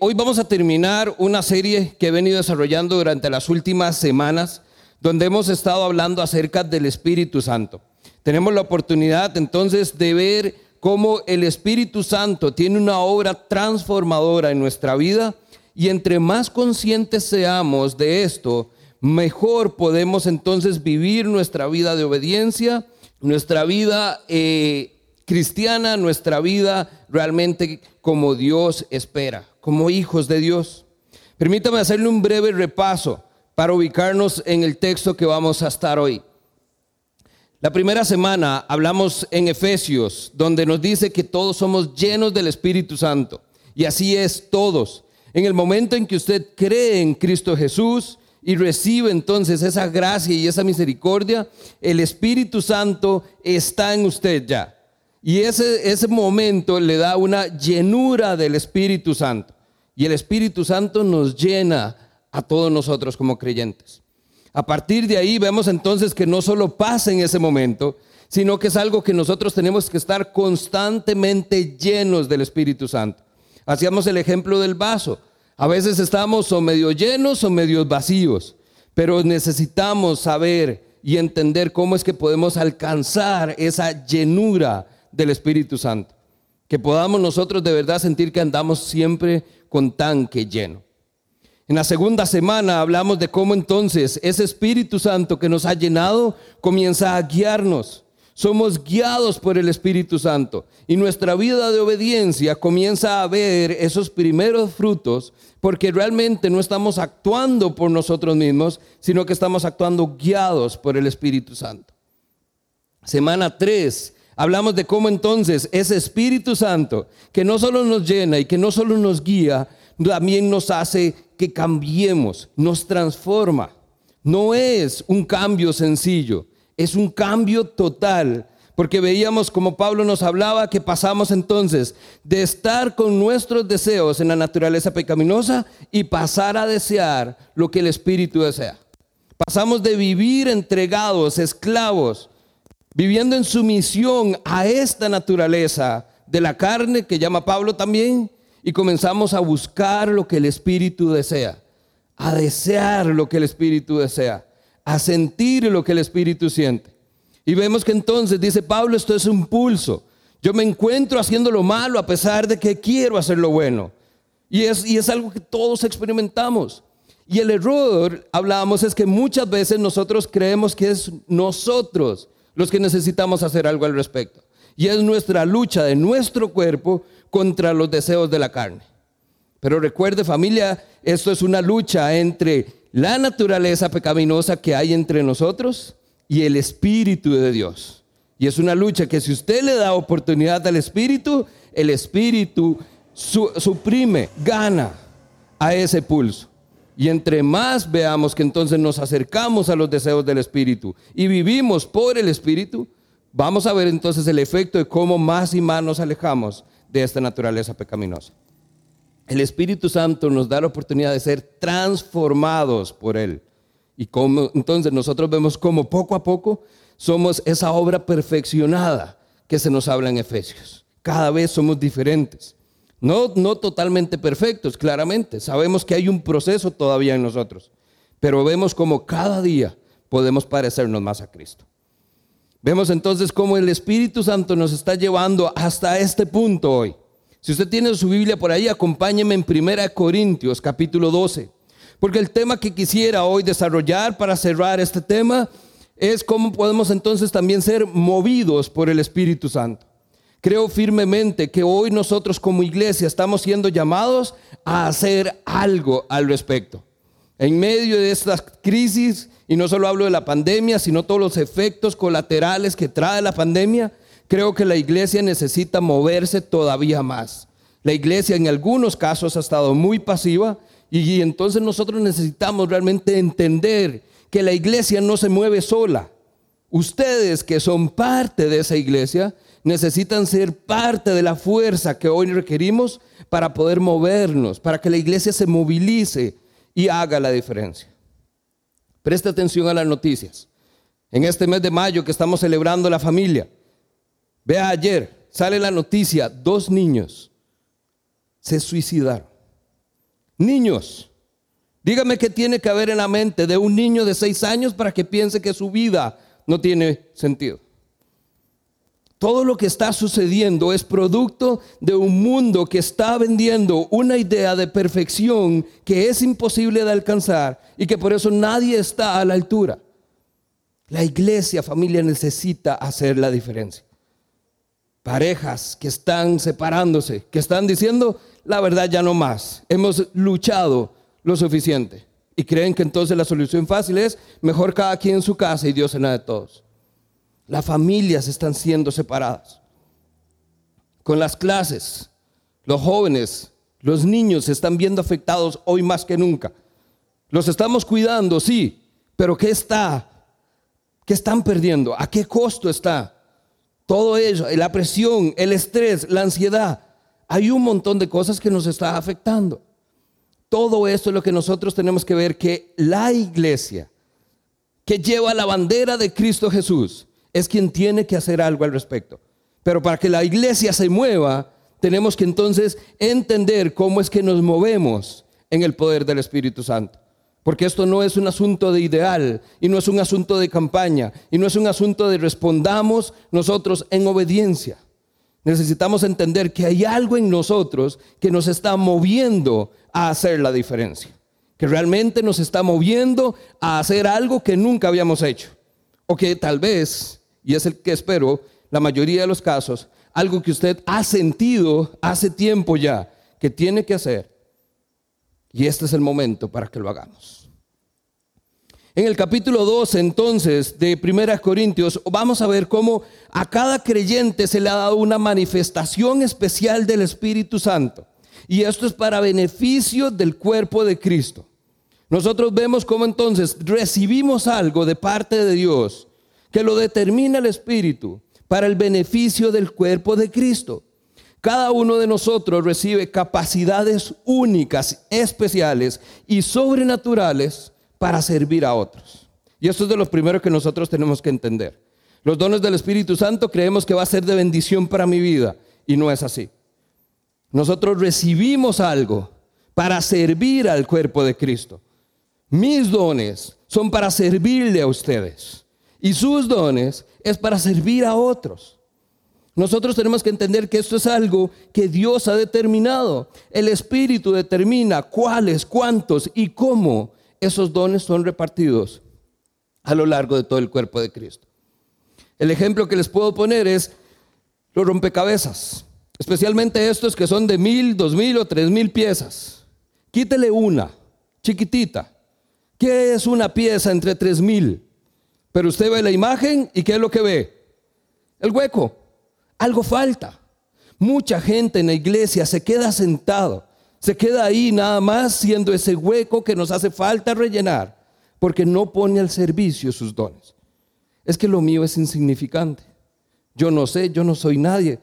Hoy vamos a terminar una serie que he venido desarrollando durante las últimas semanas, donde hemos estado hablando acerca del Espíritu Santo. Tenemos la oportunidad entonces de ver cómo el Espíritu Santo tiene una obra transformadora en nuestra vida y entre más conscientes seamos de esto, mejor podemos entonces vivir nuestra vida de obediencia, nuestra vida eh, cristiana, nuestra vida realmente como Dios espera como hijos de Dios. Permítame hacerle un breve repaso para ubicarnos en el texto que vamos a estar hoy. La primera semana hablamos en Efesios, donde nos dice que todos somos llenos del Espíritu Santo. Y así es todos. En el momento en que usted cree en Cristo Jesús y recibe entonces esa gracia y esa misericordia, el Espíritu Santo está en usted ya. Y ese, ese momento le da una llenura del Espíritu Santo. Y el Espíritu Santo nos llena a todos nosotros como creyentes. A partir de ahí vemos entonces que no solo pasa en ese momento, sino que es algo que nosotros tenemos que estar constantemente llenos del Espíritu Santo. Hacíamos el ejemplo del vaso. A veces estamos o medio llenos o medio vacíos, pero necesitamos saber y entender cómo es que podemos alcanzar esa llenura del Espíritu Santo. Que podamos nosotros de verdad sentir que andamos siempre con tanque lleno. En la segunda semana hablamos de cómo entonces ese Espíritu Santo que nos ha llenado comienza a guiarnos. Somos guiados por el Espíritu Santo y nuestra vida de obediencia comienza a ver esos primeros frutos porque realmente no estamos actuando por nosotros mismos, sino que estamos actuando guiados por el Espíritu Santo. Semana 3 Hablamos de cómo entonces ese Espíritu Santo, que no solo nos llena y que no solo nos guía, también nos hace que cambiemos, nos transforma. No es un cambio sencillo, es un cambio total. Porque veíamos como Pablo nos hablaba que pasamos entonces de estar con nuestros deseos en la naturaleza pecaminosa y pasar a desear lo que el Espíritu desea. Pasamos de vivir entregados, esclavos, viviendo en sumisión a esta naturaleza de la carne que llama Pablo también, y comenzamos a buscar lo que el Espíritu desea, a desear lo que el Espíritu desea, a sentir lo que el Espíritu siente. Y vemos que entonces, dice Pablo, esto es un pulso. Yo me encuentro haciendo lo malo a pesar de que quiero hacer lo bueno. Y es, y es algo que todos experimentamos. Y el error, hablábamos, es que muchas veces nosotros creemos que es nosotros los que necesitamos hacer algo al respecto. Y es nuestra lucha de nuestro cuerpo contra los deseos de la carne. Pero recuerde familia, esto es una lucha entre la naturaleza pecaminosa que hay entre nosotros y el Espíritu de Dios. Y es una lucha que si usted le da oportunidad al Espíritu, el Espíritu suprime, gana a ese pulso. Y entre más veamos que entonces nos acercamos a los deseos del Espíritu y vivimos por el Espíritu, vamos a ver entonces el efecto de cómo más y más nos alejamos de esta naturaleza pecaminosa. El Espíritu Santo nos da la oportunidad de ser transformados por Él. Y como, entonces nosotros vemos cómo poco a poco somos esa obra perfeccionada que se nos habla en Efesios. Cada vez somos diferentes. No, no totalmente perfectos, claramente. Sabemos que hay un proceso todavía en nosotros, pero vemos como cada día podemos parecernos más a Cristo. Vemos entonces cómo el Espíritu Santo nos está llevando hasta este punto hoy. Si usted tiene su Biblia por ahí, acompáñeme en 1 Corintios capítulo 12. Porque el tema que quisiera hoy desarrollar para cerrar este tema es cómo podemos entonces también ser movidos por el Espíritu Santo. Creo firmemente que hoy nosotros como iglesia estamos siendo llamados a hacer algo al respecto. En medio de estas crisis, y no solo hablo de la pandemia, sino todos los efectos colaterales que trae la pandemia, creo que la iglesia necesita moverse todavía más. La iglesia en algunos casos ha estado muy pasiva y, entonces nosotros necesitamos realmente entender que la iglesia no se mueve sola. Ustedes que son parte de esa iglesia necesitan ser parte de la fuerza que hoy requerimos para poder movernos, para que la iglesia se movilice y haga la diferencia. Preste atención a las noticias. En este mes de mayo que estamos celebrando la familia, vea ayer, sale la noticia, dos niños se suicidaron. Niños, dígame qué tiene que haber en la mente de un niño de seis años para que piense que su vida no tiene sentido. Todo lo que está sucediendo es producto de un mundo que está vendiendo una idea de perfección que es imposible de alcanzar y que por eso nadie está a la altura. La iglesia, familia, necesita hacer la diferencia. Parejas que están separándose, que están diciendo, la verdad ya no más, hemos luchado lo suficiente. Y creen que entonces la solución fácil es mejor cada quien en su casa y Dios en la de todos. Las familias están siendo separadas. Con las clases, los jóvenes, los niños se están viendo afectados hoy más que nunca. Los estamos cuidando, sí, pero ¿qué está? ¿Qué están perdiendo? ¿A qué costo está? Todo ello, la presión, el estrés, la ansiedad. Hay un montón de cosas que nos está afectando. Todo esto es lo que nosotros tenemos que ver, que la iglesia que lleva la bandera de Cristo Jesús, es quien tiene que hacer algo al respecto. Pero para que la iglesia se mueva, tenemos que entonces entender cómo es que nos movemos en el poder del Espíritu Santo. Porque esto no es un asunto de ideal y no es un asunto de campaña y no es un asunto de respondamos nosotros en obediencia. Necesitamos entender que hay algo en nosotros que nos está moviendo a hacer la diferencia. Que realmente nos está moviendo a hacer algo que nunca habíamos hecho. O que tal vez y es el que espero, la mayoría de los casos, algo que usted ha sentido hace tiempo ya que tiene que hacer. Y este es el momento para que lo hagamos. En el capítulo 12 entonces de Primera Corintios vamos a ver cómo a cada creyente se le ha dado una manifestación especial del Espíritu Santo. Y esto es para beneficio del cuerpo de Cristo. Nosotros vemos cómo entonces recibimos algo de parte de Dios que lo determina el Espíritu para el beneficio del cuerpo de Cristo. Cada uno de nosotros recibe capacidades únicas, especiales y sobrenaturales para servir a otros. Y esto es de los primeros que nosotros tenemos que entender. Los dones del Espíritu Santo creemos que va a ser de bendición para mi vida y no es así. Nosotros recibimos algo para servir al cuerpo de Cristo. Mis dones son para servirle a ustedes y sus dones es para servir a otros. Nosotros tenemos que entender que esto es algo que Dios ha determinado. El Espíritu determina cuáles, cuántos y cómo esos dones son repartidos a lo largo de todo el cuerpo de Cristo. El ejemplo que les puedo poner es los rompecabezas, especialmente estos que son de mil, dos mil o tres mil piezas. Quítele una, chiquitita. ¿Qué es una pieza entre tres mil? Pero usted ve la imagen y ¿qué es lo que ve? El hueco. Algo falta. Mucha gente en la iglesia se queda sentado, se queda ahí nada más siendo ese hueco que nos hace falta rellenar, porque no pone al servicio sus dones. Es que lo mío es insignificante. Yo no sé, yo no soy nadie.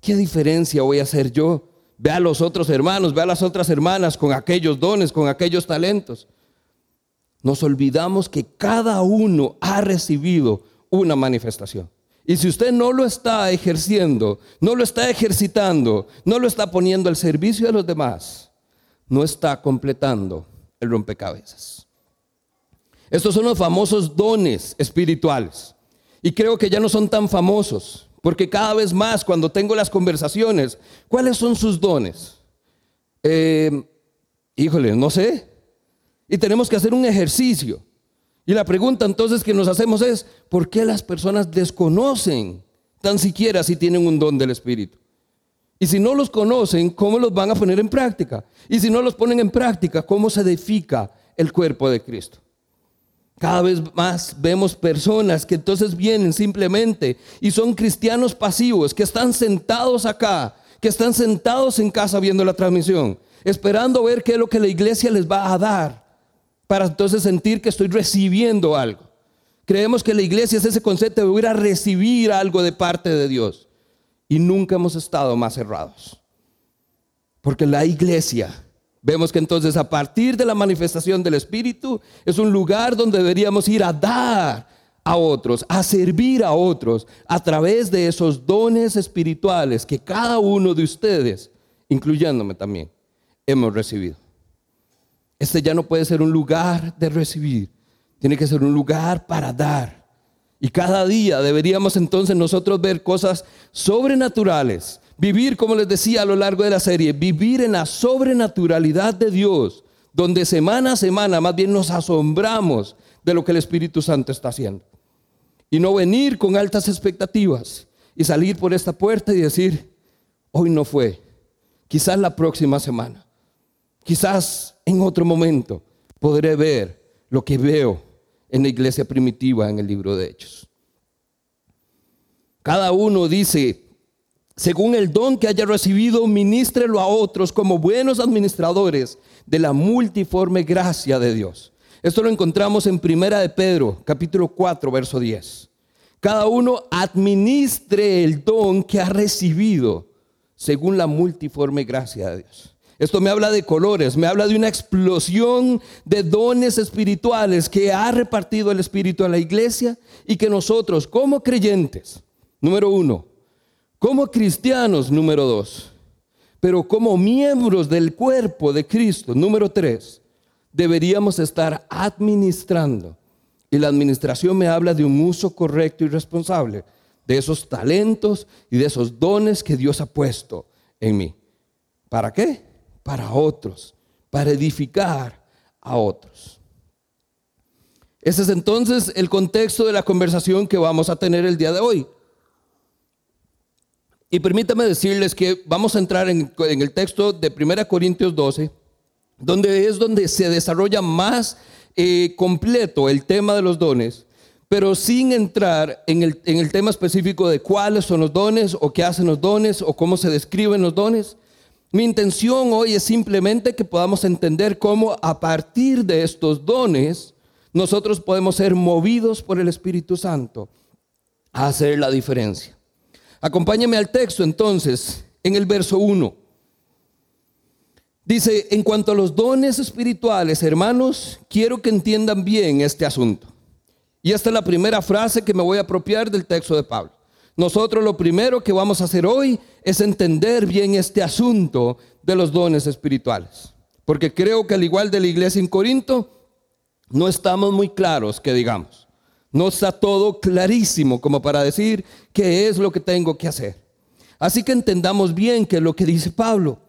¿Qué diferencia voy a hacer yo? Ve a los otros hermanos, ve a las otras hermanas con aquellos dones, con aquellos talentos nos olvidamos que cada uno ha recibido una manifestación. Y si usted no lo está ejerciendo, no lo está ejercitando, no lo está poniendo al servicio de los demás, no está completando el rompecabezas. Estos son los famosos dones espirituales. Y creo que ya no son tan famosos, porque cada vez más cuando tengo las conversaciones, ¿cuáles son sus dones? Eh, híjole, no sé. Y tenemos que hacer un ejercicio. Y la pregunta entonces que nos hacemos es, ¿por qué las personas desconocen tan siquiera si tienen un don del Espíritu? Y si no los conocen, ¿cómo los van a poner en práctica? Y si no los ponen en práctica, ¿cómo se edifica el cuerpo de Cristo? Cada vez más vemos personas que entonces vienen simplemente y son cristianos pasivos, que están sentados acá, que están sentados en casa viendo la transmisión, esperando ver qué es lo que la iglesia les va a dar para entonces sentir que estoy recibiendo algo. Creemos que la iglesia es ese concepto de ir a recibir algo de parte de Dios. Y nunca hemos estado más cerrados. Porque la iglesia, vemos que entonces a partir de la manifestación del Espíritu, es un lugar donde deberíamos ir a dar a otros, a servir a otros, a través de esos dones espirituales que cada uno de ustedes, incluyéndome también, hemos recibido. Este ya no puede ser un lugar de recibir, tiene que ser un lugar para dar. Y cada día deberíamos entonces nosotros ver cosas sobrenaturales, vivir, como les decía a lo largo de la serie, vivir en la sobrenaturalidad de Dios, donde semana a semana más bien nos asombramos de lo que el Espíritu Santo está haciendo. Y no venir con altas expectativas y salir por esta puerta y decir, hoy no fue, quizás la próxima semana, quizás en otro momento podré ver lo que veo en la iglesia primitiva en el libro de Hechos. Cada uno dice, según el don que haya recibido, ministrelo a otros como buenos administradores de la multiforme gracia de Dios. Esto lo encontramos en Primera de Pedro, capítulo 4, verso 10. Cada uno administre el don que ha recibido según la multiforme gracia de Dios. Esto me habla de colores, me habla de una explosión de dones espirituales que ha repartido el Espíritu a la iglesia y que nosotros como creyentes, número uno, como cristianos, número dos, pero como miembros del cuerpo de Cristo, número tres, deberíamos estar administrando. Y la administración me habla de un uso correcto y responsable de esos talentos y de esos dones que Dios ha puesto en mí. ¿Para qué? Para otros, para edificar a otros. Ese es entonces el contexto de la conversación que vamos a tener el día de hoy. Y permítame decirles que vamos a entrar en, el texto de 1 Corintios 12, donde es donde se desarrolla más eh, completo el tema de los dones, pero sin entrar en el, en el tema específico de cuáles son los dones o qué hacen los dones o cómo se describen los dones. Mi intención hoy es simplemente que podamos entender cómo a partir de estos dones nosotros podemos ser movidos por el Espíritu Santo a hacer la diferencia. Acompáñame al texto entonces, en el verso 1. Dice, en cuanto a los dones espirituales, hermanos, quiero que entiendan bien este asunto. Y esta es la primera frase que me voy a apropiar del texto de Pablo. Nosotros lo primero que vamos a hacer hoy es entender bien este asunto de los dones espirituales. Porque creo que al igual de la iglesia en Corinto, no estamos muy claros que digamos. No está todo clarísimo como para decir qué es lo que tengo que hacer. Así que entendamos bien qué es lo que dice Pablo.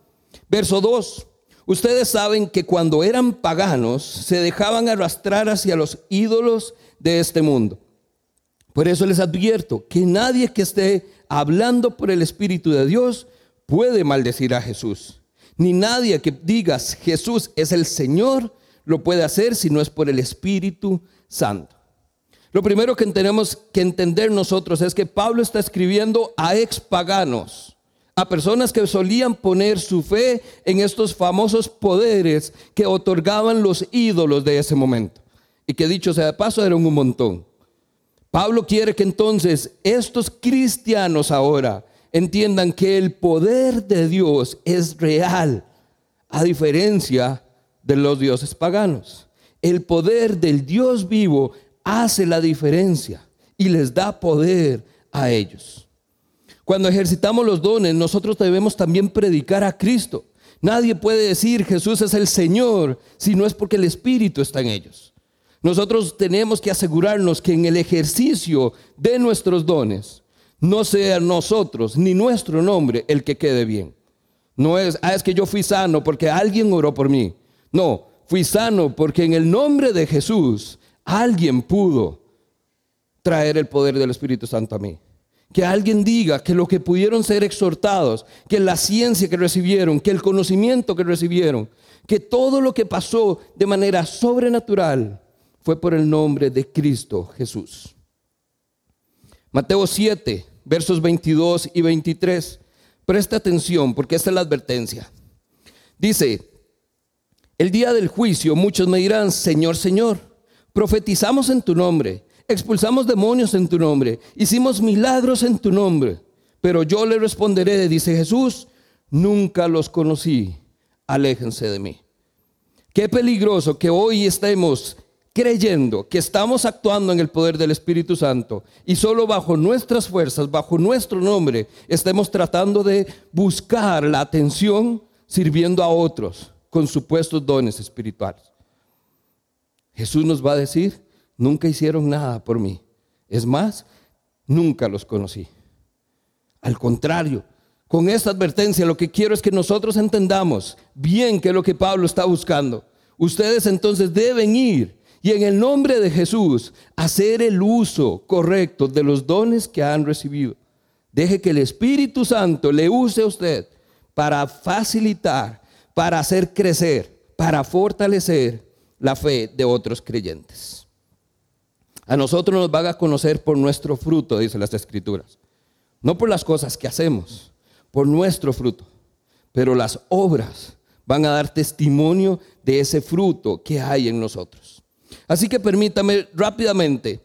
Verso 2. Ustedes saben que cuando eran paganos se dejaban arrastrar hacia los ídolos de este mundo. Por eso les advierto que nadie que esté hablando por el Espíritu de Dios puede maldecir a Jesús. Ni nadie que digas Jesús es el Señor lo puede hacer si no es por el Espíritu Santo. Lo primero que tenemos que entender nosotros es que Pablo está escribiendo a expaganos, a personas que solían poner su fe en estos famosos poderes que otorgaban los ídolos de ese momento. Y que dicho sea de paso, eran un montón. Pablo quiere que entonces estos cristianos ahora entiendan que el poder de Dios es real, a diferencia de los dioses paganos. El poder del Dios vivo hace la diferencia y les da poder a ellos. Cuando ejercitamos los dones, nosotros debemos también predicar a Cristo. Nadie puede decir Jesús es el Señor si no es porque el Espíritu está en ellos. Nosotros tenemos que asegurarnos que en el ejercicio de nuestros dones no sea nosotros ni nuestro nombre el que quede bien. No es, ah, es que yo fui sano porque alguien oró por mí. No, fui sano porque en el nombre de Jesús alguien pudo traer el poder del Espíritu Santo a mí. Que alguien diga que lo que pudieron ser exhortados, que la ciencia que recibieron, que el conocimiento que recibieron, que todo lo que pasó de manera sobrenatural fue por el nombre de Cristo Jesús. Mateo 7, versos 22 y 23. Presta atención porque esta es la advertencia. Dice, el día del juicio muchos me dirán, Señor, Señor profetizamos en tu nombre, expulsamos demonios en tu nombre, hicimos milagros en tu nombre. Pero yo le responderé, dice Jesús, nunca los conocí, aléjense de mí. Qué peligroso que hoy estemos creyendo que estamos actuando en el poder del Espíritu Santo y solo bajo nuestras fuerzas, bajo nuestro nombre, estemos tratando de buscar la atención sirviendo a otros con supuestos dones espirituales. Jesús nos va a decir, nunca hicieron nada por mí. Es más, nunca los conocí. Al contrario, con esta advertencia lo que quiero es que nosotros entendamos bien qué es lo que Pablo está buscando. Ustedes entonces deben ir y en el nombre de Jesús hacer el uso correcto de los dones que han recibido. Deje que el Espíritu Santo le use a usted para facilitar, para hacer crecer, para fortalecer la fe de otros creyentes. A nosotros nos van a conocer por nuestro fruto, dice las Escrituras. No por las cosas que hacemos, por nuestro fruto. Pero las obras van a dar testimonio de ese fruto que hay en nosotros. Así que permítame rápidamente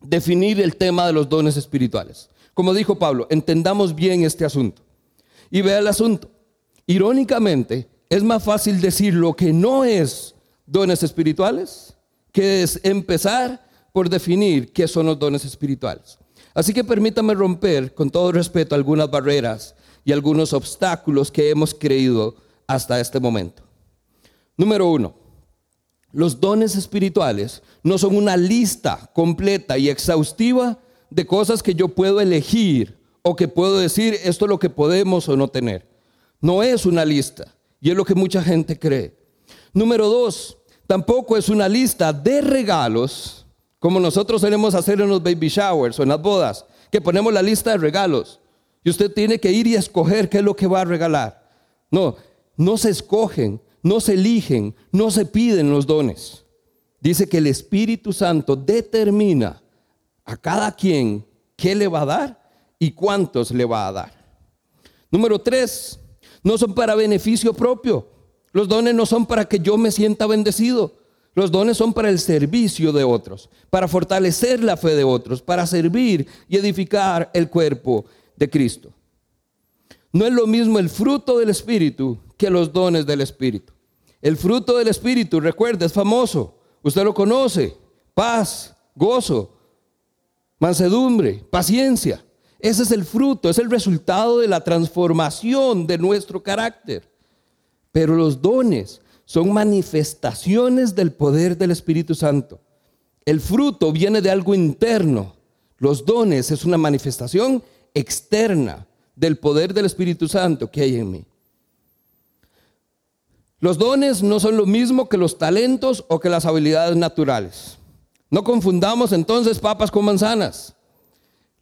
definir el tema de los dones espirituales. Como dijo Pablo, entendamos bien este asunto. Y vea el asunto. Irónicamente, es más fácil decir lo que no es dones espirituales que es empezar por definir qué son los dones espirituales. Así que permítame romper, con todo respeto, algunas barreras y algunos obstáculos que hemos creído hasta este momento. Número uno, los dones espirituales no son una lista completa y exhaustiva de cosas que yo puedo elegir o que puedo decir esto es lo que podemos o no tener. No es una lista y es lo que mucha gente cree. Número dos, tampoco es una lista de regalos como nosotros solemos hacer en los baby showers o en las bodas, que ponemos la lista de regalos y usted tiene que ir y escoger qué es lo que va a regalar. No, no se escogen, no se eligen, no se piden los dones. Dice que el Espíritu Santo determina a cada quien qué le va a dar y cuántos le va a dar. Número tres, no son para beneficio propio. Los dones no son para que yo me sienta bendecido. Los dones son para el servicio de otros, para fortalecer la fe de otros, para servir y edificar el cuerpo de Cristo. No es lo mismo el fruto del Espíritu que los dones del Espíritu. El fruto del Espíritu, recuerda, es famoso. Usted lo conoce. Paz, gozo, mansedumbre, paciencia. Ese es el fruto, es el resultado de la transformación de nuestro carácter. Pero los dones son manifestaciones del poder del Espíritu Santo. El fruto viene de algo interno. Los dones es una manifestación externa del poder del Espíritu Santo que hay en mí. Los dones no son lo mismo que los talentos o que las habilidades naturales. No confundamos entonces papas con manzanas.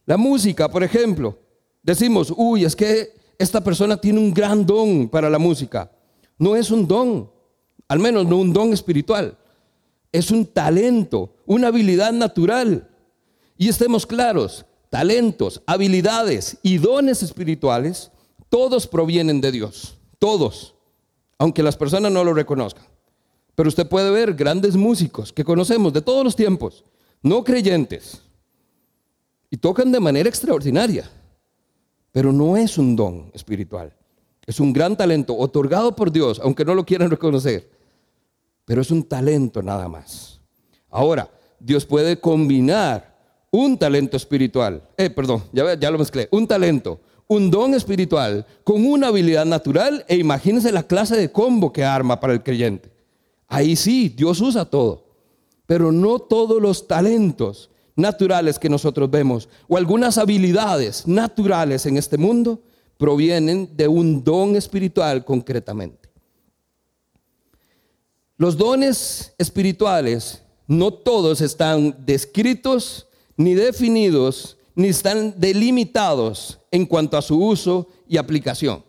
La música, por ejemplo, decimos, uy, es que esta persona tiene un gran don para la música. No es un don, al menos no un don espiritual. Es un talento, una habilidad natural. Y estemos claros, talentos, habilidades y dones espirituales, todos provienen de Dios, todos, aunque las personas no lo reconozcan. Pero usted puede ver grandes músicos que conocemos de todos los tiempos, no creyentes, y tocan de manera extraordinaria, pero no es un don espiritual. Es un gran talento otorgado por Dios, aunque no lo quieran reconocer. Pero es un talento nada más. Ahora, Dios puede combinar un talento espiritual, eh, perdón, ya, ya lo mezclé, un talento, un don espiritual con una habilidad natural e imagínense la clase de combo que arma para el creyente. Ahí sí, Dios usa todo, pero no todos los talentos naturales que nosotros vemos o algunas habilidades naturales en este mundo provienen de un don espiritual concretamente. Los dones espirituales no todos están descritos, ni definidos, ni están delimitados en cuanto a su uso y aplicación.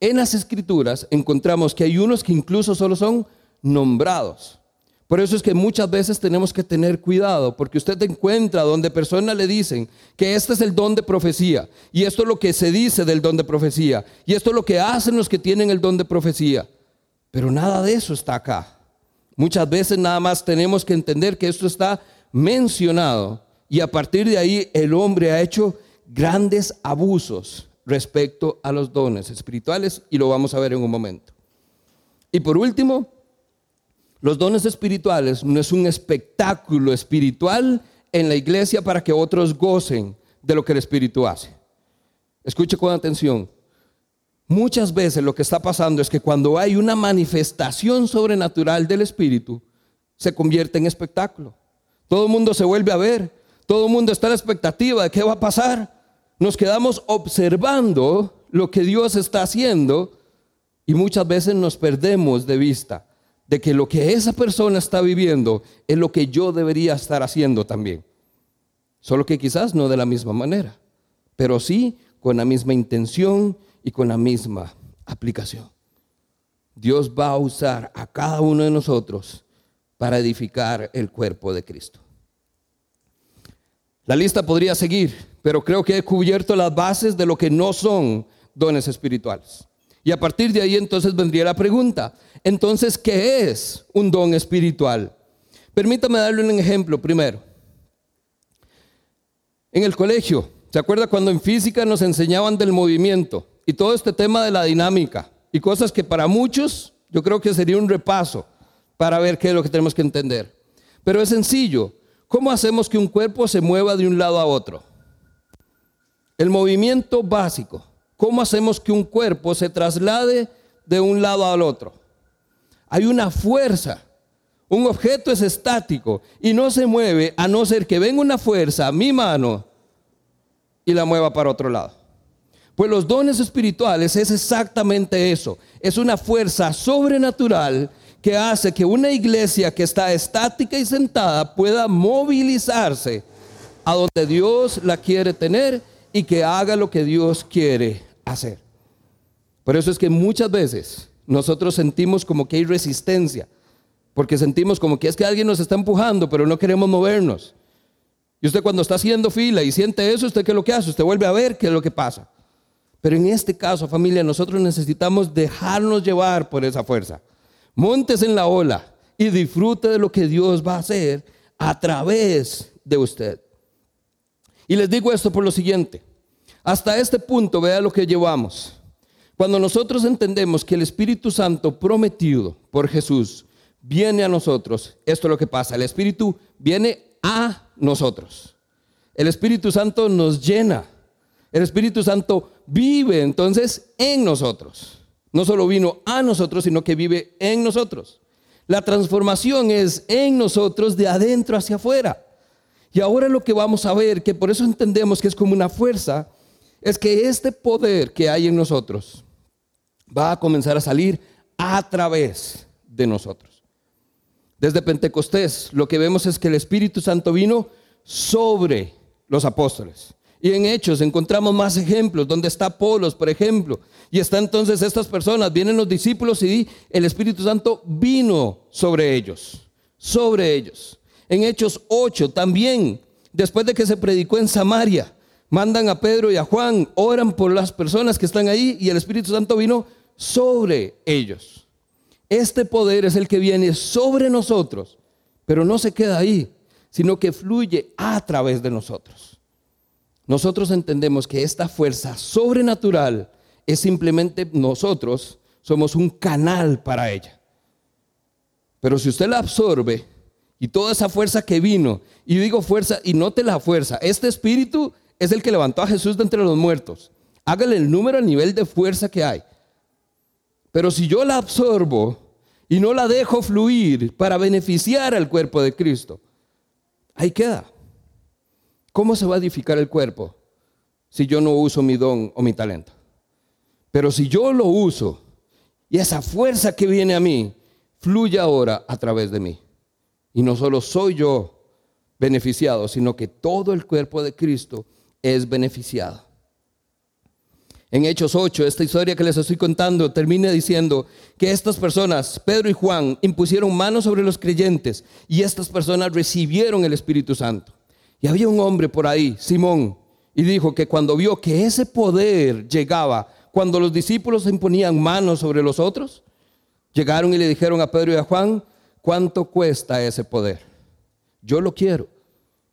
En las escrituras encontramos que hay unos que incluso solo son nombrados. Por eso es que muchas veces tenemos que tener cuidado, porque usted encuentra donde personas le dicen que este es el don de profecía, y esto es lo que se dice del don de profecía, y esto es lo que hacen los que tienen el don de profecía. Pero nada de eso está acá. Muchas veces nada más tenemos que entender que esto está mencionado, y a partir de ahí el hombre ha hecho grandes abusos respecto a los dones espirituales, y lo vamos a ver en un momento. Y por último, los dones espirituales no es un espectáculo espiritual en la iglesia para que otros gocen de lo que el Espíritu hace. Escuche con atención. muchas veces lo que está pasando es que cuando hay una manifestación sobrenatural del Espíritu, se convierte en espectáculo. Todo el mundo se vuelve a ver, todo el mundo está a la expectativa de qué va a pasar. Nos quedamos observando lo que Dios está haciendo y muchas veces nos perdemos de vista de que lo que esa persona está viviendo es lo que yo debería estar haciendo también. Solo que quizás no de la misma manera, pero sí con la misma intención y con la misma aplicación. Dios va a usar a cada uno de nosotros para edificar el cuerpo de Cristo. La lista podría seguir, pero creo que he cubierto las bases de lo que no son dones espirituales. Y a partir de ahí entonces vendría la pregunta, entonces, ¿qué es un don espiritual? Permítame darle un ejemplo primero. En el colegio, ¿se acuerda cuando en física nos enseñaban del movimiento y todo este tema de la dinámica y cosas que para muchos yo creo que sería un repaso para ver qué es lo que tenemos que entender? Pero es sencillo. ¿Cómo hacemos que un cuerpo se mueva de un lado a otro? El movimiento básico. ¿Cómo hacemos que un cuerpo se traslade de un lado al otro? Hay una fuerza. Un objeto es estático y no se mueve a no ser que venga una fuerza a mi mano y la mueva para otro lado. Pues los dones espirituales es exactamente eso. Es una fuerza sobrenatural que hace que una iglesia que está estática y sentada pueda movilizarse a donde Dios la quiere tener y que haga lo que Dios quiere hacer. Por eso es que muchas veces nosotros sentimos como que hay resistencia, porque sentimos como que es que alguien nos está empujando, pero no queremos movernos. Y usted cuando está haciendo fila y siente eso, ¿usted qué es lo que hace? Usted vuelve a ver qué es lo que pasa. Pero en este caso, familia, nosotros necesitamos dejarnos llevar por esa fuerza. Montes en la ola y disfrute de lo que Dios va a hacer a través de usted. Y les digo esto por lo siguiente. Hasta este punto, vea lo que llevamos. Cuando nosotros entendemos que el Espíritu Santo prometido por Jesús viene a nosotros, esto es lo que pasa. El Espíritu viene a nosotros. El Espíritu Santo nos llena. El Espíritu Santo vive entonces en nosotros. No solo vino a nosotros, sino que vive en nosotros. La transformación es en nosotros de adentro hacia afuera. Y ahora lo que vamos a ver, que por eso entendemos que es como una fuerza, es que este poder que hay en nosotros va a comenzar a salir a través de nosotros. Desde Pentecostés lo que vemos es que el Espíritu Santo vino sobre los apóstoles. Y en Hechos encontramos más ejemplos, donde está Apolos, por ejemplo. Y está entonces estas personas, vienen los discípulos y el Espíritu Santo vino sobre ellos, sobre ellos. En Hechos 8 también, después de que se predicó en Samaria, mandan a Pedro y a Juan, oran por las personas que están ahí y el Espíritu Santo vino sobre ellos. Este poder es el que viene sobre nosotros, pero no se queda ahí, sino que fluye a través de nosotros. Nosotros entendemos que esta fuerza sobrenatural es simplemente nosotros, somos un canal para ella. Pero si usted la absorbe y toda esa fuerza que vino, y digo fuerza, y note la fuerza, este espíritu es el que levantó a Jesús de entre los muertos. Hágale el número al nivel de fuerza que hay. Pero si yo la absorbo y no la dejo fluir para beneficiar al cuerpo de Cristo, ahí queda. ¿Cómo se va a edificar el cuerpo si yo no uso mi don o mi talento? Pero si yo lo uso y esa fuerza que viene a mí fluye ahora a través de mí. Y no solo soy yo beneficiado, sino que todo el cuerpo de Cristo es beneficiado. En Hechos 8, esta historia que les estoy contando termina diciendo que estas personas, Pedro y Juan, impusieron manos sobre los creyentes y estas personas recibieron el Espíritu Santo. Y había un hombre por ahí, Simón, y dijo que cuando vio que ese poder llegaba, cuando los discípulos imponían manos sobre los otros, llegaron y le dijeron a Pedro y a Juan, ¿cuánto cuesta ese poder? Yo lo quiero.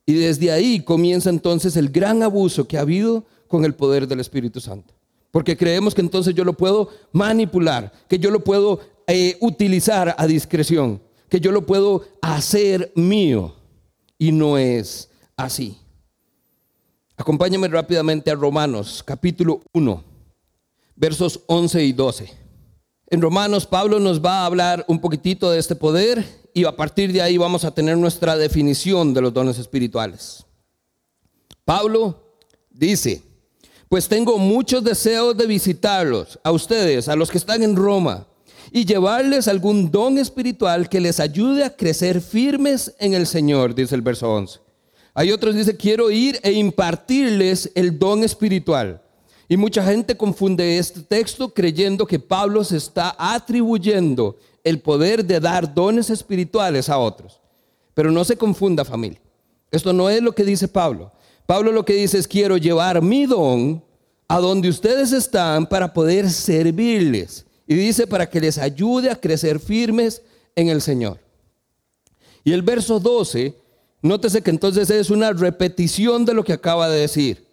Y desde ahí comienza entonces el gran abuso que ha habido con el poder del Espíritu Santo. Porque creemos que entonces yo lo puedo manipular, que yo lo puedo eh, utilizar a discreción, que yo lo puedo hacer mío. Y no es así. Acompáñame rápidamente a Romanos capítulo 1, versos 11 y 12. En Romanos, Pablo nos va a hablar un poquitito de este poder y a partir de ahí vamos a tener nuestra definición de los dones espirituales. Pablo dice, pues tengo muchos deseos de visitarlos, a ustedes, a los que están en Roma, y llevarles algún don espiritual que les ayude a crecer firmes en el Señor, dice el verso 11. Hay otros dice, quiero ir e impartirles el don espiritual. Y mucha gente confunde este texto creyendo que Pablo se está atribuyendo el poder de dar dones espirituales a otros. Pero no se confunda familia. Esto no es lo que dice Pablo. Pablo lo que dice es, quiero llevar mi don a donde ustedes están para poder servirles. Y dice, para que les ayude a crecer firmes en el Señor. Y el verso 12, nótese que entonces es una repetición de lo que acaba de decir.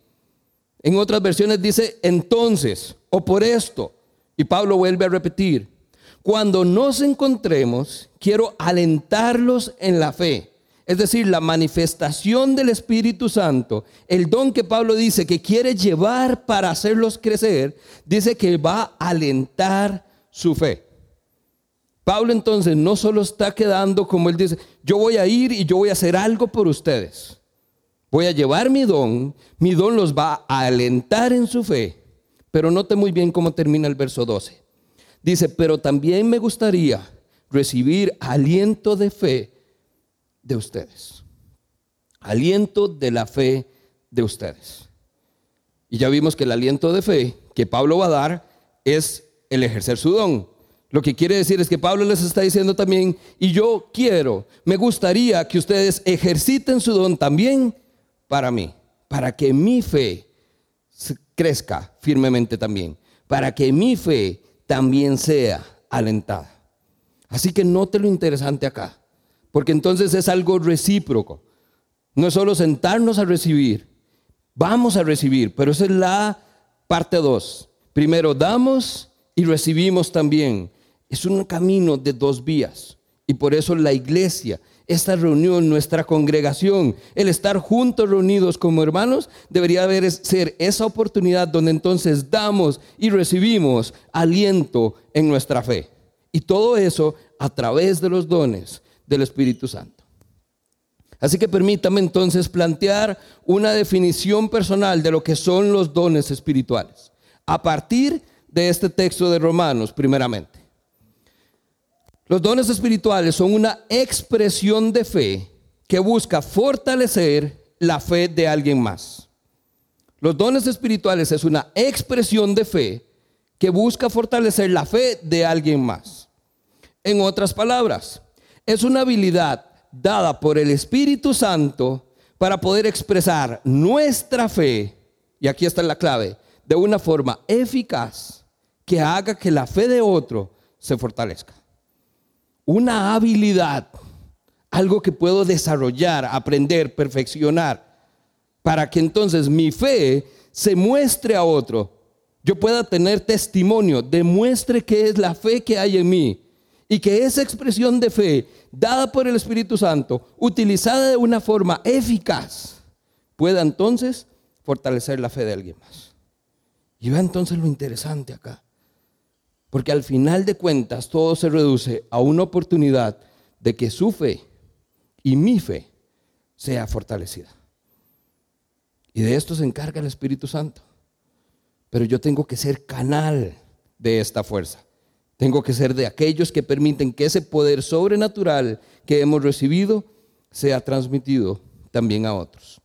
En otras versiones dice entonces o por esto. Y Pablo vuelve a repetir, cuando nos encontremos, quiero alentarlos en la fe. Es decir, la manifestación del Espíritu Santo, el don que Pablo dice que quiere llevar para hacerlos crecer, dice que va a alentar su fe. Pablo entonces no solo está quedando como él dice, yo voy a ir y yo voy a hacer algo por ustedes. Voy a llevar mi don, mi don los va a alentar en su fe. Pero note muy bien cómo termina el verso 12. Dice, pero también me gustaría recibir aliento de fe de ustedes. Aliento de la fe de ustedes. Y ya vimos que el aliento de fe que Pablo va a dar es el ejercer su don. Lo que quiere decir es que Pablo les está diciendo también, y yo quiero, me gustaría que ustedes ejerciten su don también para mí, para que mi fe crezca firmemente también, para que mi fe también sea alentada. Así que note lo interesante acá, porque entonces es algo recíproco. No es solo sentarnos a recibir, vamos a recibir, pero esa es la parte 2. Primero damos y recibimos también. Es un camino de dos vías. Y por eso la iglesia esta reunión, nuestra congregación, el estar juntos reunidos como hermanos, debería ser esa oportunidad donde entonces damos y recibimos aliento en nuestra fe. Y todo eso a través de los dones del Espíritu Santo. Así que permítame entonces plantear una definición personal de lo que son los dones espirituales, a partir de este texto de Romanos primeramente. Los dones espirituales son una expresión de fe que busca fortalecer la fe de alguien más. Los dones espirituales es una expresión de fe que busca fortalecer la fe de alguien más. En otras palabras, es una habilidad dada por el Espíritu Santo para poder expresar nuestra fe, y aquí está la clave, de una forma eficaz que haga que la fe de otro se fortalezca una habilidad, algo que puedo desarrollar, aprender, perfeccionar, para que entonces mi fe se muestre a otro. Yo pueda tener testimonio, demuestre que es la fe que hay en mí y que esa expresión de fe dada por el Espíritu Santo, utilizada de una forma eficaz, pueda entonces fortalecer la fe de alguien más. Y vea entonces lo interesante acá. Porque al final de cuentas todo se reduce a una oportunidad de que su fe y mi fe sea fortalecida. Y de esto se encarga el Espíritu Santo. Pero yo tengo que ser canal de esta fuerza. Tengo que ser de aquellos que permiten que ese poder sobrenatural que hemos recibido sea transmitido también a otros.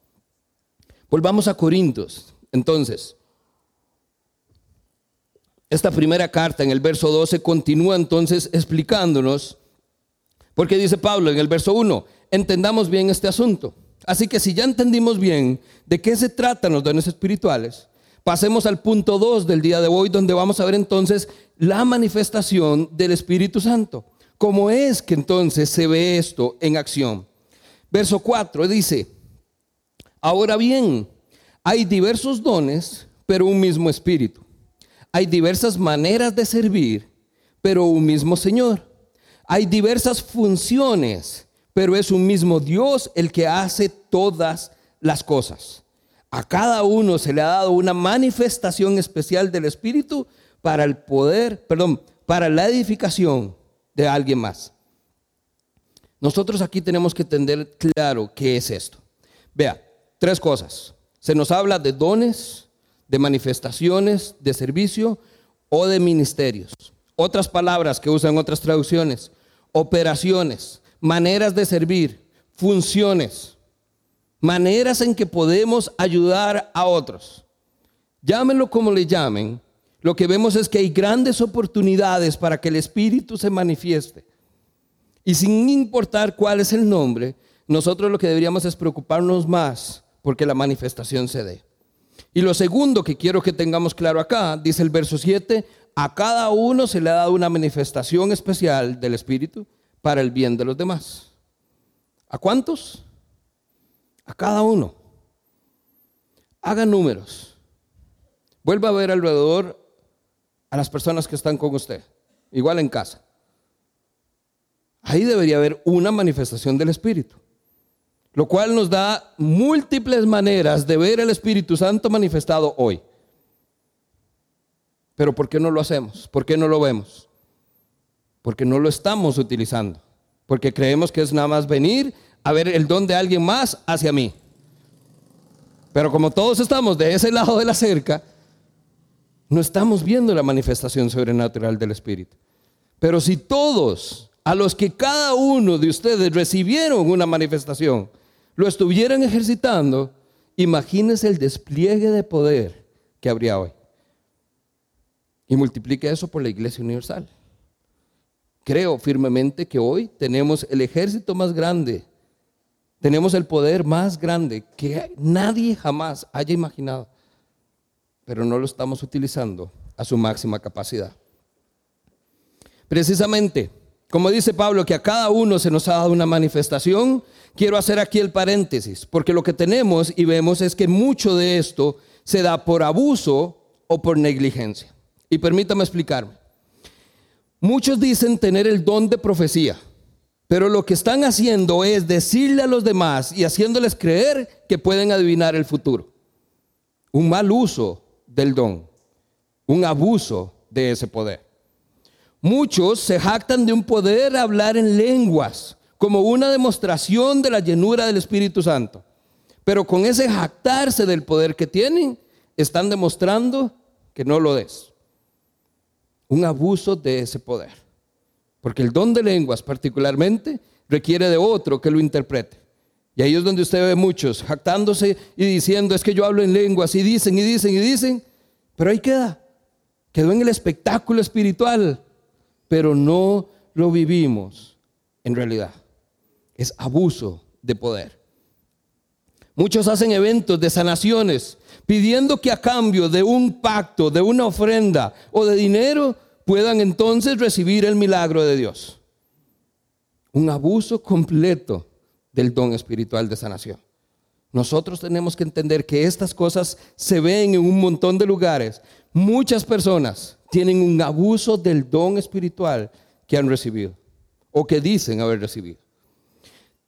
Volvamos a Corintios. Entonces, esta primera carta en el verso 12 continúa entonces explicándonos, porque dice Pablo en el verso 1, entendamos bien este asunto. Así que si ya entendimos bien de qué se tratan los dones espirituales, pasemos al punto 2 del día de hoy, donde vamos a ver entonces la manifestación del Espíritu Santo. ¿Cómo es que entonces se ve esto en acción? Verso 4 dice, ahora bien, hay diversos dones, pero un mismo Espíritu. Hay diversas maneras de servir, pero un mismo Señor. Hay diversas funciones, pero es un mismo Dios el que hace todas las cosas. A cada uno se le ha dado una manifestación especial del Espíritu para el poder, perdón, para la edificación de alguien más. Nosotros aquí tenemos que entender claro qué es esto. Vea, tres cosas. Se nos habla de dones, de manifestaciones, de servicio o de ministerios. Otras palabras que usan otras traducciones, operaciones, maneras de servir, funciones, maneras en que podemos ayudar a otros. Llámenlo como le llamen, lo que vemos es que hay grandes oportunidades para que el Espíritu se manifieste. Y sin importar cuál es el nombre, nosotros lo que deberíamos es preocuparnos más porque la manifestación se dé. Y lo segundo que quiero que tengamos claro acá, dice el verso 7, a cada uno se le ha dado una manifestación especial del Espíritu para el bien de los demás. ¿A cuántos? A cada uno. Haga números. Vuelva a ver alrededor a las personas que están con usted, igual en casa. Ahí debería haber una manifestación del Espíritu, lo cual nos da múltiples maneras de ver el Espíritu Santo manifestado hoy. Pero ¿por qué no lo hacemos? ¿Por qué no lo vemos? Porque no lo estamos utilizando. Porque creemos que es nada más venir a ver el don de alguien más hacia mí. Pero como todos estamos de ese lado de la cerca, no estamos viendo la manifestación sobrenatural del Espíritu. Pero si todos, a los que cada uno de ustedes recibieron una manifestación, lo estuvieran ejercitando, imagínense el despliegue de poder que habría hoy. Y multiplique eso por la Iglesia Universal. Creo firmemente que hoy tenemos el ejército más grande, tenemos el poder más grande que nadie jamás haya imaginado pero no lo estamos utilizando a su máxima capacidad. Precisamente, como dice Pablo, que a cada uno se nos ha dado una manifestación, quiero hacer aquí el paréntesis, porque lo que tenemos y vemos es que mucho de esto se da por abuso o por negligencia. Y permítame explicarme. Muchos dicen tener el don de profecía, pero lo que están haciendo es decirle a los demás y haciéndoles creer que pueden adivinar el futuro. Un mal uso del don, un abuso de ese poder. Muchos se jactan de un poder hablar en lenguas como una demostración de la llenura del Espíritu Santo. Pero con ese jactarse del poder que tienen, están demostrando que no lo es. Un abuso de ese poder. Porque el don de lenguas particularmente requiere de otro que lo interprete. Y ahí es donde usted ve muchos jactándose y diciendo, es que yo hablo en lenguas, y dicen, y dicen, y dicen, pero ahí queda. Quedó en el espectáculo espiritual, pero no lo vivimos en realidad. Es abuso de poder. Muchos hacen eventos de sanaciones pidiendo que a cambio de un pacto, de una ofrenda o de dinero puedan entonces recibir el milagro de Dios. Un abuso completo del don espiritual de sanación. Nosotros tenemos que entender que estas cosas se ven en un montón de lugares. Muchas personas tienen un abuso del don espiritual que han recibido o que dicen haber recibido.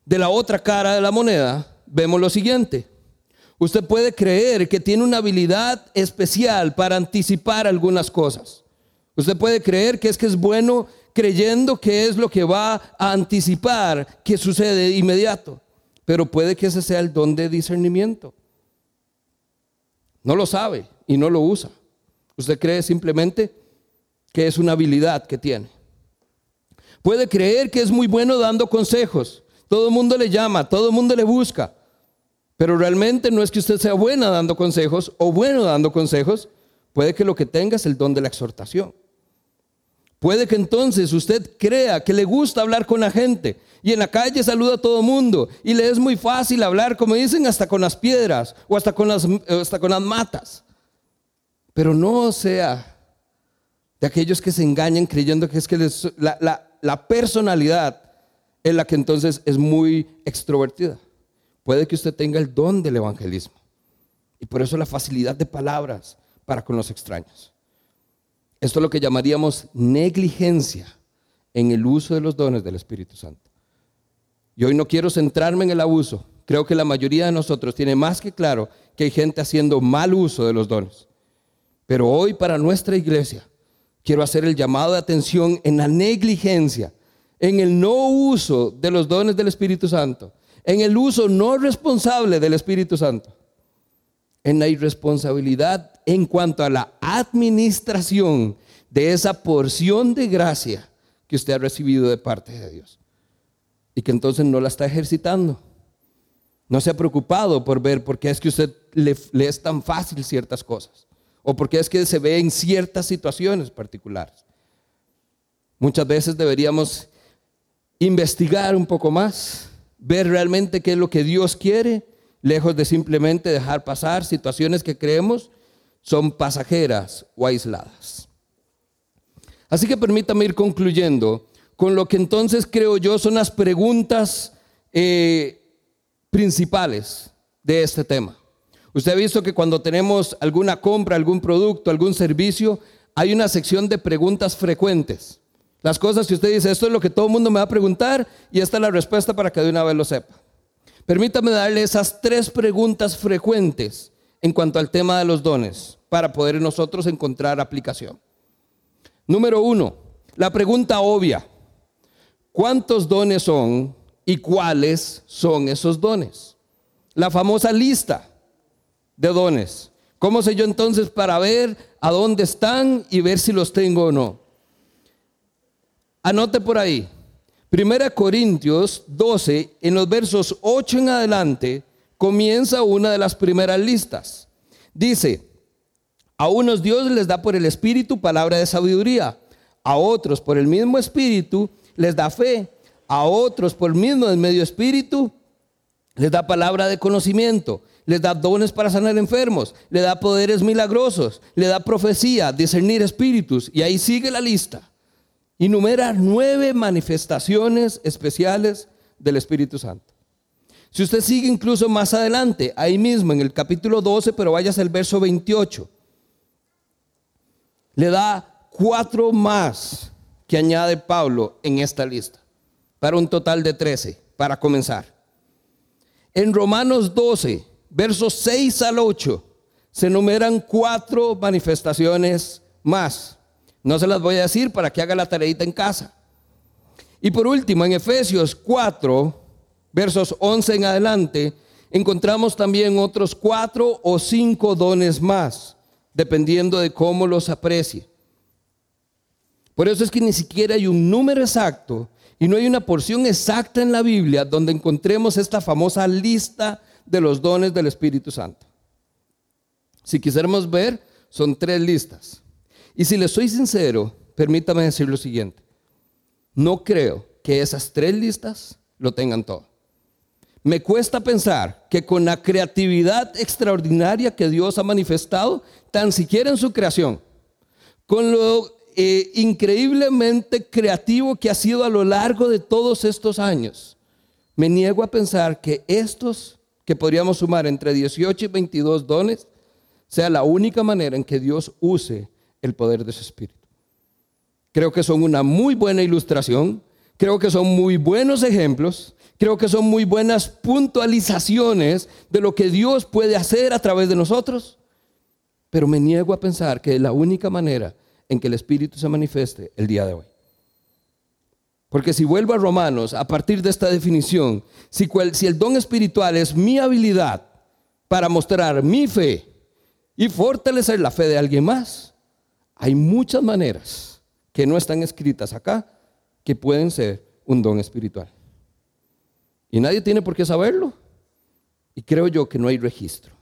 De la otra cara de la moneda vemos lo siguiente. Usted puede creer que tiene una habilidad especial para anticipar algunas cosas. Usted puede creer que es que es bueno creyendo que es lo que va a anticipar que sucede de inmediato pero puede que ese sea el don de discernimiento. No lo sabe y no lo usa. Usted cree simplemente que es una habilidad que tiene. Puede creer que es muy bueno dando consejos. Todo el mundo le llama, todo el mundo le busca. Pero realmente no es que usted sea buena dando consejos o bueno dando consejos. Puede que lo que tenga es el don de la exhortación. Puede que entonces usted crea que le gusta hablar con la gente y en la calle saluda a todo mundo y le es muy fácil hablar, como dicen, hasta con las piedras o hasta con las, hasta con las matas. Pero no sea de aquellos que se engañan creyendo que es que la, la personalidad es la que entonces es muy extrovertida. Puede que usted tenga el don del evangelismo y por eso la facilidad de palabras para con los extraños. Esto es lo que llamaríamos negligencia en el uso de los dones del Espíritu Santo. Y hoy no quiero centrarme en el abuso. Creo que la mayoría de nosotros tiene más que claro que hay gente haciendo mal uso de los dones. Pero hoy para nuestra iglesia quiero hacer el llamado de atención en la negligencia, en el no uso de los dones del Espíritu Santo, en el uso no responsable del Espíritu Santo, en la irresponsabilidad en cuanto a la administración de esa porción de gracia que usted ha recibido de parte de Dios y que entonces no la está ejercitando. No se ha preocupado por ver por qué es que usted le, es tan fácil ciertas cosas o por qué es que se ve en ciertas situaciones particulares. Muchas veces deberíamos investigar un poco más, ver realmente qué es lo que Dios quiere, lejos de simplemente dejar pasar situaciones que creemos son pasajeras o aisladas. Así que permítame ir concluyendo con lo que entonces creo yo son las preguntas eh, principales de este tema. Usted ha visto que cuando tenemos alguna compra, algún producto, algún servicio, hay una sección de preguntas frecuentes. Las cosas que usted dice, esto es lo que todo el mundo me va a preguntar y esta es la respuesta para que de una vez lo sepa. Permítame darle esas tres preguntas frecuentes en cuanto al tema de los dones para poder nosotros encontrar aplicación. Número uno, la pregunta obvia. ¿Cuántos dones son y cuáles son esos dones? La famosa lista de dones. ¿Cómo sé yo entonces para ver a dónde están y ver si los tengo o no? Anote por ahí. Primera Corintios 12, en los versos 8 en adelante, comienza una de las primeras listas. Dice, a unos Dios les da por el Espíritu palabra de sabiduría, a otros por el mismo Espíritu les da fe, a otros por el mismo medio espíritu les da palabra de conocimiento, les da dones para sanar enfermos, le da poderes milagrosos, le da profecía, discernir espíritus, y ahí sigue la lista. Y numera nueve manifestaciones especiales del Espíritu Santo. Si usted sigue incluso más adelante, ahí mismo en el capítulo 12, pero vayas al verso 28, le da cuatro más que añade Pablo en esta lista, para un total de 13, para comenzar. En Romanos 12, versos 6 al 8, se enumeran cuatro manifestaciones más. No se las voy a decir para que haga la tareita en casa. Y por último, en Efesios 4, versos 11 en adelante, encontramos también otros cuatro o cinco dones más, dependiendo de cómo los aprecie. Por eso es que ni siquiera hay un número exacto y no hay una porción exacta en la Biblia donde encontremos esta famosa lista de los dones del Espíritu Santo. Si quisiéramos ver, son tres listas. Y si les soy sincero, permítame decir lo siguiente. No creo que esas tres listas lo tengan todo. Me cuesta pensar que con la creatividad extraordinaria que Dios ha manifestado, tan siquiera en su creación, con lo eh, increíblemente creativo que ha sido a lo largo de todos estos años, me niego a pensar que estos que podríamos sumar entre 18 y 22 dones sea la única manera en que Dios use el poder de su Espíritu. Creo que son una muy buena ilustración, creo que son muy buenos ejemplos, creo que son muy buenas puntualizaciones de lo que Dios puede hacer a través de nosotros, pero me niego a pensar que la única manera en que el Espíritu se manifieste el día de hoy. Porque si vuelvo a Romanos, a partir de esta definición, si, si el don espiritual es mi habilidad para mostrar mi fe y fortalecer la fe de alguien más, hay muchas maneras que no están escritas acá que pueden ser un don espiritual. Y nadie tiene por qué saberlo. Y creo yo que no hay registro.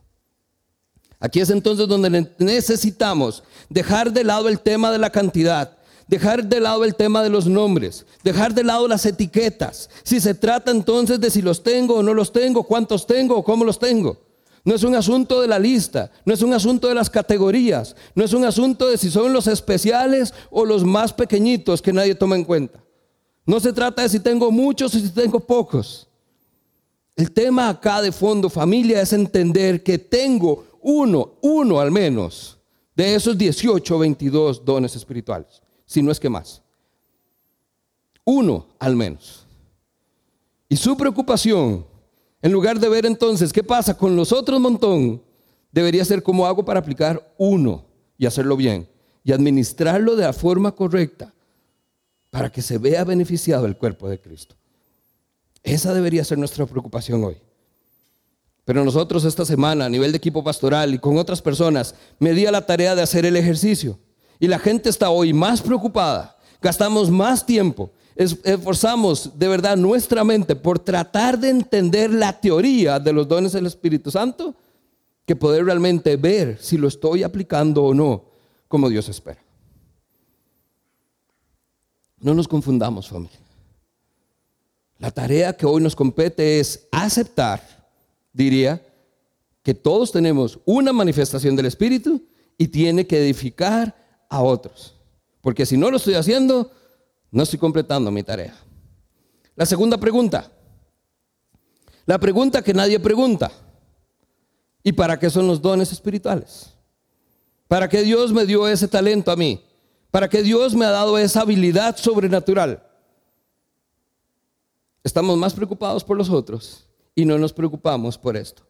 Aquí es entonces donde necesitamos dejar de lado el tema de la cantidad, dejar de lado el tema de los nombres, dejar de lado las etiquetas. Si se trata entonces de si los tengo o no los tengo, cuántos tengo o cómo los tengo. No es un asunto de la lista, no es un asunto de las categorías, no es un asunto de si son los especiales o los más pequeñitos que nadie toma en cuenta. No se trata de si tengo muchos o si tengo pocos. El tema acá de fondo, familia, es entender que tengo uno, uno al menos, de esos 18 o 22 dones espirituales, si no es que más. Uno al menos. Y su preocupación, en lugar de ver entonces qué pasa con los otros montón, debería ser cómo hago para aplicar uno y hacerlo bien. y administrarlo de la forma correcta para que se vea beneficiado el cuerpo de Cristo. Esa debería ser nuestra preocupación hoy. Pero nosotros esta semana a nivel de equipo pastoral y con otras personas me di a la tarea de hacer el ejercicio. Y la gente está hoy más preocupada, gastamos más tiempo, esforzamos de verdad nuestra mente por tratar de entender la teoría de los dones del Espíritu Santo que poder realmente ver si lo estoy aplicando o no como Dios espera. No nos confundamos familia. La tarea que hoy nos compete es aceptar diría que todos tenemos una manifestación del Espíritu y tiene que edificar a otros. Porque si no lo estoy haciendo, no estoy completando mi tarea. La segunda pregunta. La pregunta que nadie pregunta. ¿Y para qué son los dones espirituales? ¿Para qué Dios me dio ese talento a mí? ¿Para qué Dios me ha dado esa habilidad sobrenatural? Estamos más preocupados por los otros y no nos preocupamos por esto.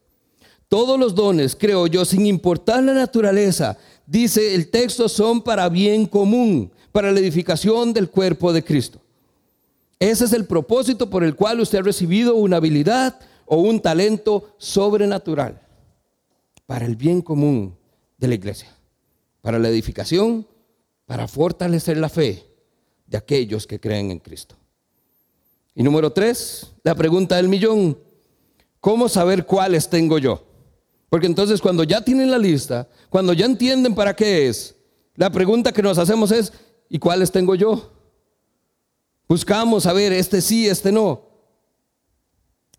Todos los dones, creo yo, sin importar la naturaleza, dice el texto, son para bien común, para la edificación del cuerpo de Cristo. Ese es el propósito por el cual usted ha recibido una habilidad o un talento sobrenatural, para el bien común de la iglesia, para la edificación, para fortalecer la fe de aquellos que creen en Cristo. Y número tres, la pregunta del millón. ¿Cómo saber cuáles tengo yo? Porque entonces cuando ya tienen la lista, cuando ya entienden para qué es, la pregunta que nos hacemos es, ¿y cuáles tengo yo? Buscamos a ver, este sí, este no.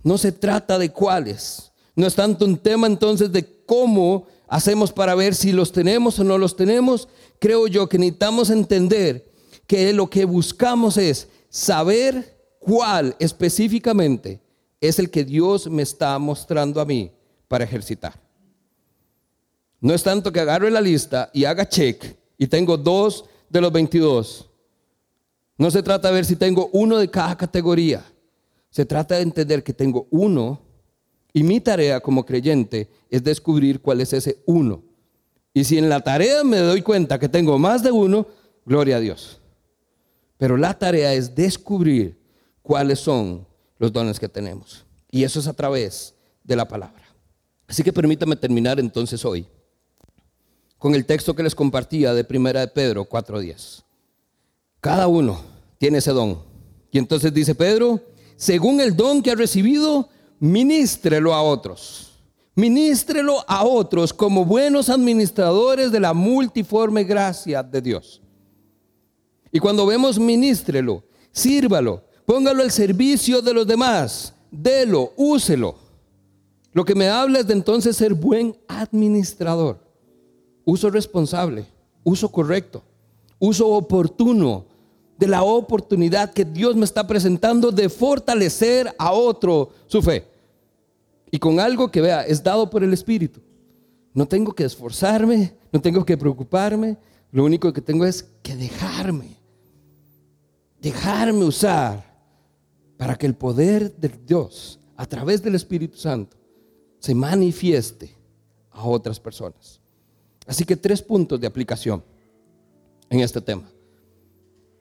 No se trata de cuáles. No es tanto un tema entonces de cómo hacemos para ver si los tenemos o no los tenemos. Creo yo que necesitamos entender que lo que buscamos es saber cuál específicamente es el que Dios me está mostrando a mí para ejercitar. No es tanto que agarre la lista y haga check y tengo dos de los 22. No se trata de ver si tengo uno de cada categoría. Se trata de entender que tengo uno y mi tarea como creyente es descubrir cuál es ese uno. Y si en la tarea me doy cuenta que tengo más de uno, gloria a Dios. Pero la tarea es descubrir cuáles son los dones que tenemos. Y eso es a través de la palabra. Así que permítame terminar entonces hoy con el texto que les compartía de Primera de Pedro 4.10. Cada uno tiene ese don. Y entonces dice Pedro, según el don que ha recibido, ministrelo a otros. Ministrelo a otros como buenos administradores de la multiforme gracia de Dios. Y cuando vemos ministrelo, sírvalo, Póngalo al servicio de los demás. Delo, úselo. Lo que me habla es de entonces ser buen administrador. Uso responsable, uso correcto, uso oportuno de la oportunidad que Dios me está presentando de fortalecer a otro su fe. Y con algo que vea, es dado por el Espíritu. No tengo que esforzarme, no tengo que preocuparme, lo único que tengo es que dejarme, dejarme usar para que el poder de Dios a través del Espíritu Santo se manifieste a otras personas. Así que tres puntos de aplicación en este tema.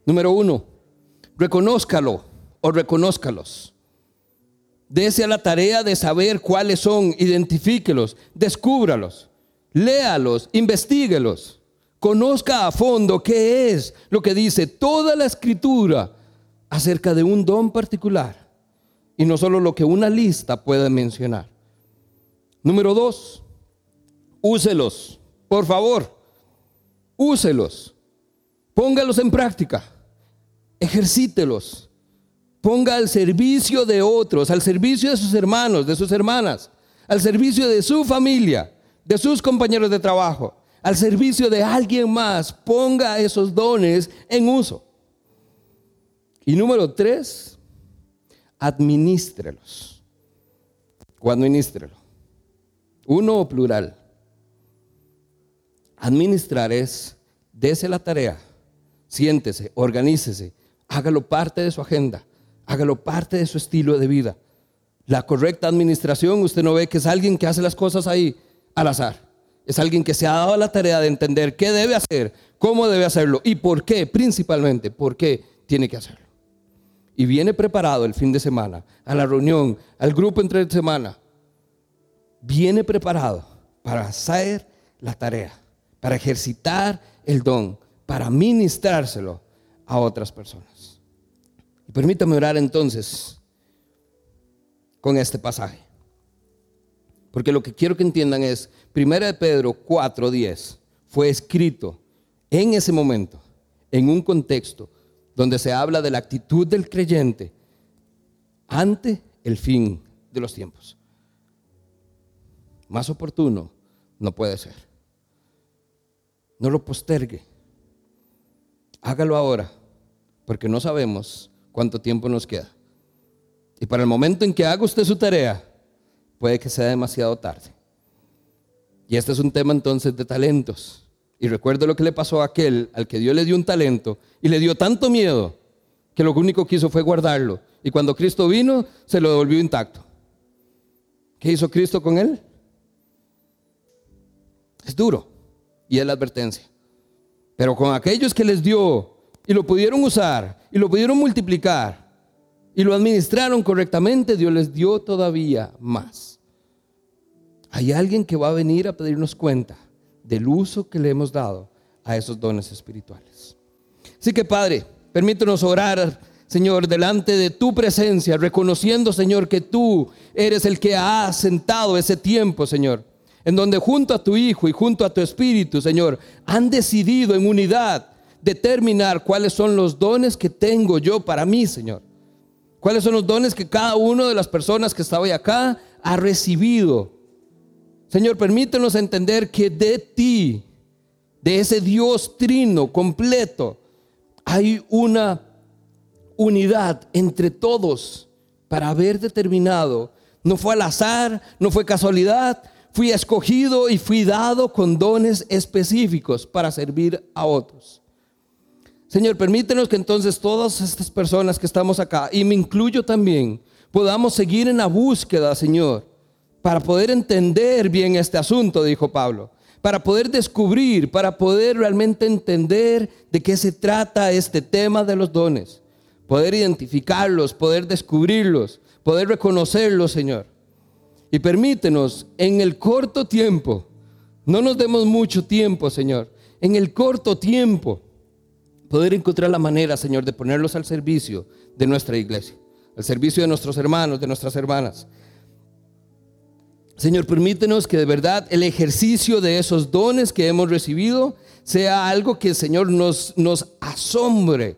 Número uno, reconózcalo o reconózcalos. Dese a la tarea de saber cuáles son, identifíquelos, descúbralos, léalos, investiguelos, conozca a fondo qué es lo que dice toda la escritura acerca de un don particular y no solo lo que una lista puede mencionar. Número dos, úselos, por favor, úselos, póngalos en práctica, ejercítelos, ponga al servicio de otros, al servicio de sus hermanos, de sus hermanas, al servicio de su familia, de sus compañeros de trabajo, al servicio de alguien más, ponga esos dones en uso. Y número tres, administrelos. O administrelo. Uno o plural. Administrar es, dese la tarea, siéntese, organícese, hágalo parte de su agenda, hágalo parte de su estilo de vida. La correcta administración, usted no ve que es alguien que hace las cosas ahí al azar. Es alguien que se ha dado la tarea de entender qué debe hacer, cómo debe hacerlo y por qué, principalmente, por qué tiene que hacerlo. Y viene preparado el fin de semana, a la reunión, al grupo entre semana. Viene preparado para hacer la tarea, para ejercitar el don, para ministrárselo a otras personas. Y permítame orar entonces con este pasaje. Porque lo que quiero que entiendan es, 1 de Pedro 4:10 fue escrito en ese momento, en un contexto donde se habla de la actitud del creyente ante el fin de los tiempos. Más oportuno no puede ser. No lo postergue. Hágalo ahora, porque no sabemos cuánto tiempo nos queda. Y para el momento en que haga usted su tarea, puede que sea demasiado tarde. Y este es un tema entonces de talentos. Y recuerdo lo que le pasó a aquel al que Dios le dio un talento y le dio tanto miedo que lo único que hizo fue guardarlo. Y cuando Cristo vino, se lo devolvió intacto. ¿Qué hizo Cristo con él? Es duro y es la advertencia. Pero con aquellos que les dio y lo pudieron usar y lo pudieron multiplicar, y lo administraron correctamente, Dios les dio todavía más. Hay alguien que va a venir a pedirnos cuenta del uso que le hemos dado a esos dones espirituales. Así que Padre, permítanos orar, Señor, delante de tu presencia, reconociendo, Señor, que tú eres el que ha sentado ese tiempo, Señor, en donde junto a tu Hijo y junto a tu Espíritu, Señor, han decidido en unidad determinar cuáles son los dones que tengo yo para mí, Señor. ¿Cuáles son los dones que cada una de las personas que está hoy acá ha recibido? Señor, permítenos entender que de ti, de ese Dios trino completo, hay una unidad entre todos para haber determinado. No fue al azar, no fue casualidad, fui escogido y fui dado con dones específicos para servir a otros. Señor, permítenos que entonces todas estas personas que estamos acá, y me incluyo también, podamos seguir en la búsqueda, Señor, para poder entender bien este asunto, dijo Pablo, para poder descubrir, para poder realmente entender de qué se trata este tema de los dones, poder identificarlos, poder descubrirlos, poder reconocerlos, Señor. Y permítenos en el corto tiempo, no nos demos mucho tiempo, Señor, en el corto tiempo, poder encontrar la manera, Señor, de ponerlos al servicio de nuestra iglesia, al servicio de nuestros hermanos, de nuestras hermanas. Señor, permítenos que de verdad el ejercicio de esos dones que hemos recibido sea algo que, Señor, nos, nos asombre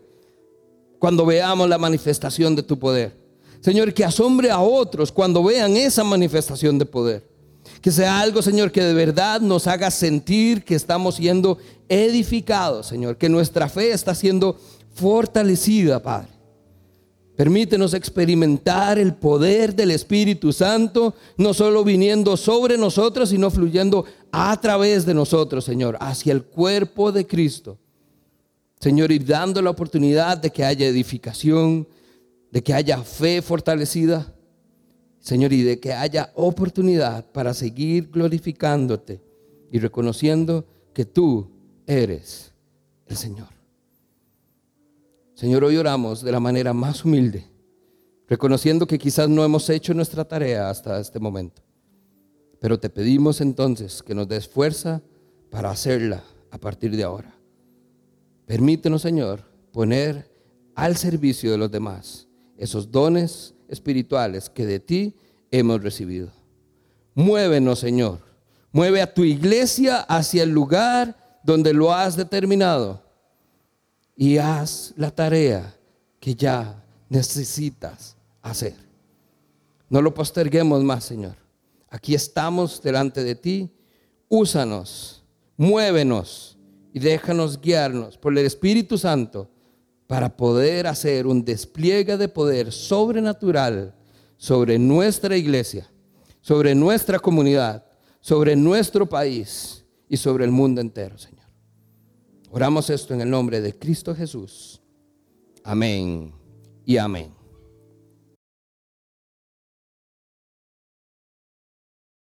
cuando veamos la manifestación de tu poder. Señor, que asombre a otros cuando vean esa manifestación de poder. Que sea algo, Señor, que de verdad nos haga sentir que estamos siendo edificados, Señor, que nuestra fe está siendo fortalecida, Padre. Permítenos experimentar el poder del Espíritu Santo, no solo viniendo sobre nosotros, sino fluyendo a través de nosotros, Señor, hacia el cuerpo de Cristo. Señor, y dando la oportunidad de que haya edificación, de que haya fe fortalecida Señor, y de que haya oportunidad para seguir glorificándote y reconociendo que tú eres el Señor. Señor, hoy oramos de la manera más humilde, reconociendo que quizás no hemos hecho nuestra tarea hasta este momento. Pero te pedimos entonces que nos des fuerza para hacerla a partir de ahora. Permítenos, Señor, poner al servicio de los demás esos dones espirituales que de ti hemos recibido. Muévenos, Señor. Mueve a tu iglesia hacia el lugar donde lo has determinado y haz la tarea que ya necesitas hacer. No lo posterguemos más, Señor. Aquí estamos delante de ti. Úsanos, muévenos y déjanos guiarnos por el Espíritu Santo para poder hacer un despliegue de poder sobrenatural sobre nuestra iglesia, sobre nuestra comunidad, sobre nuestro país y sobre el mundo entero, Señor. Oramos esto en el nombre de Cristo Jesús. Amén y amén.